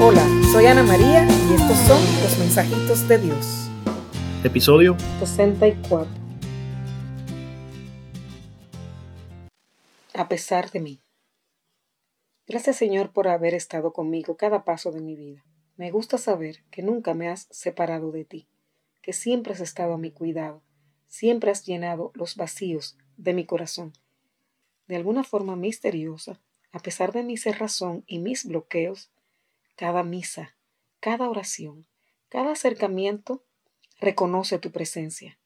Hola, soy Ana María y estos son los mensajitos de Dios. Episodio 64. A pesar de mí. Gracias Señor por haber estado conmigo cada paso de mi vida. Me gusta saber que nunca me has separado de ti, que siempre has estado a mi cuidado, siempre has llenado los vacíos de mi corazón. De alguna forma misteriosa, a pesar de mi cerrazón y mis bloqueos, cada misa, cada oración, cada acercamiento reconoce tu presencia.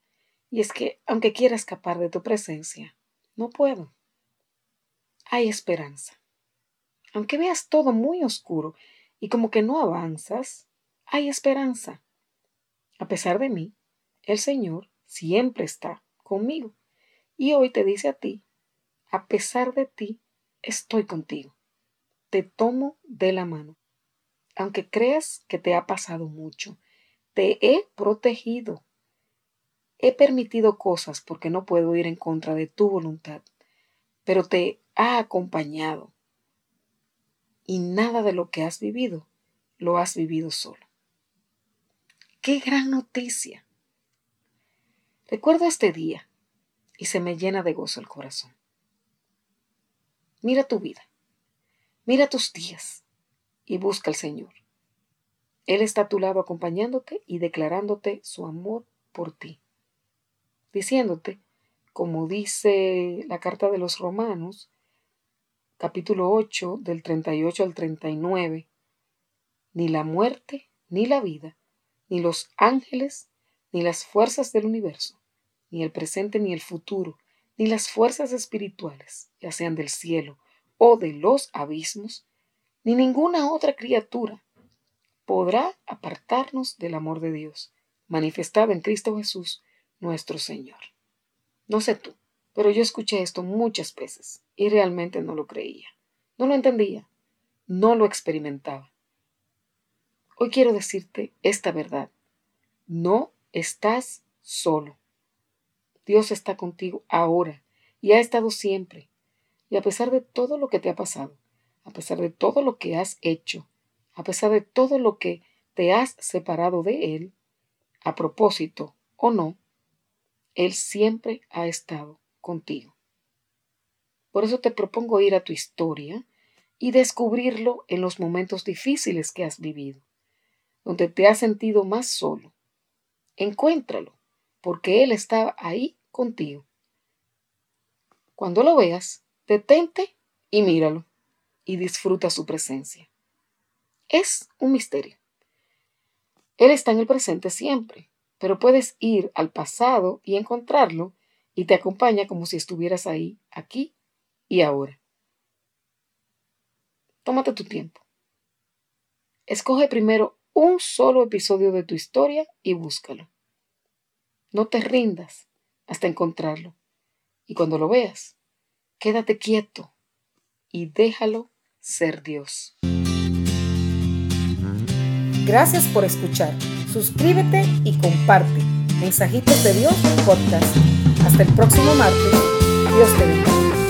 Y es que, aunque quiera escapar de tu presencia, no puedo. Hay esperanza. Aunque veas todo muy oscuro y como que no avanzas, hay esperanza. A pesar de mí, el Señor siempre está conmigo. Y hoy te dice a ti, a pesar de ti, estoy contigo. Te tomo de la mano aunque creas que te ha pasado mucho, te he protegido. He permitido cosas porque no puedo ir en contra de tu voluntad, pero te ha acompañado. Y nada de lo que has vivido lo has vivido solo. ¡Qué gran noticia! Recuerdo este día y se me llena de gozo el corazón. Mira tu vida, mira tus días, y busca al Señor. Él está a tu lado acompañándote y declarándote su amor por ti, diciéndote, como dice la carta de los Romanos, capítulo 8, del 38 al 39, ni la muerte, ni la vida, ni los ángeles, ni las fuerzas del universo, ni el presente, ni el futuro, ni las fuerzas espirituales, ya sean del cielo o de los abismos, ni ninguna otra criatura podrá apartarnos del amor de Dios, manifestado en Cristo Jesús, nuestro Señor. No sé tú, pero yo escuché esto muchas veces y realmente no lo creía, no lo entendía, no lo experimentaba. Hoy quiero decirte esta verdad. No estás solo. Dios está contigo ahora y ha estado siempre. Y a pesar de todo lo que te ha pasado, a pesar de todo lo que has hecho, a pesar de todo lo que te has separado de Él, a propósito o no, Él siempre ha estado contigo. Por eso te propongo ir a tu historia y descubrirlo en los momentos difíciles que has vivido, donde te has sentido más solo. Encuéntralo, porque Él está ahí contigo. Cuando lo veas, detente y míralo y disfruta su presencia. Es un misterio. Él está en el presente siempre, pero puedes ir al pasado y encontrarlo y te acompaña como si estuvieras ahí, aquí y ahora. Tómate tu tiempo. Escoge primero un solo episodio de tu historia y búscalo. No te rindas hasta encontrarlo. Y cuando lo veas, quédate quieto y déjalo ser Dios. Gracias por escuchar. Suscríbete y comparte. Mensajitos de Dios podcast. Hasta el próximo martes. Dios te bendiga.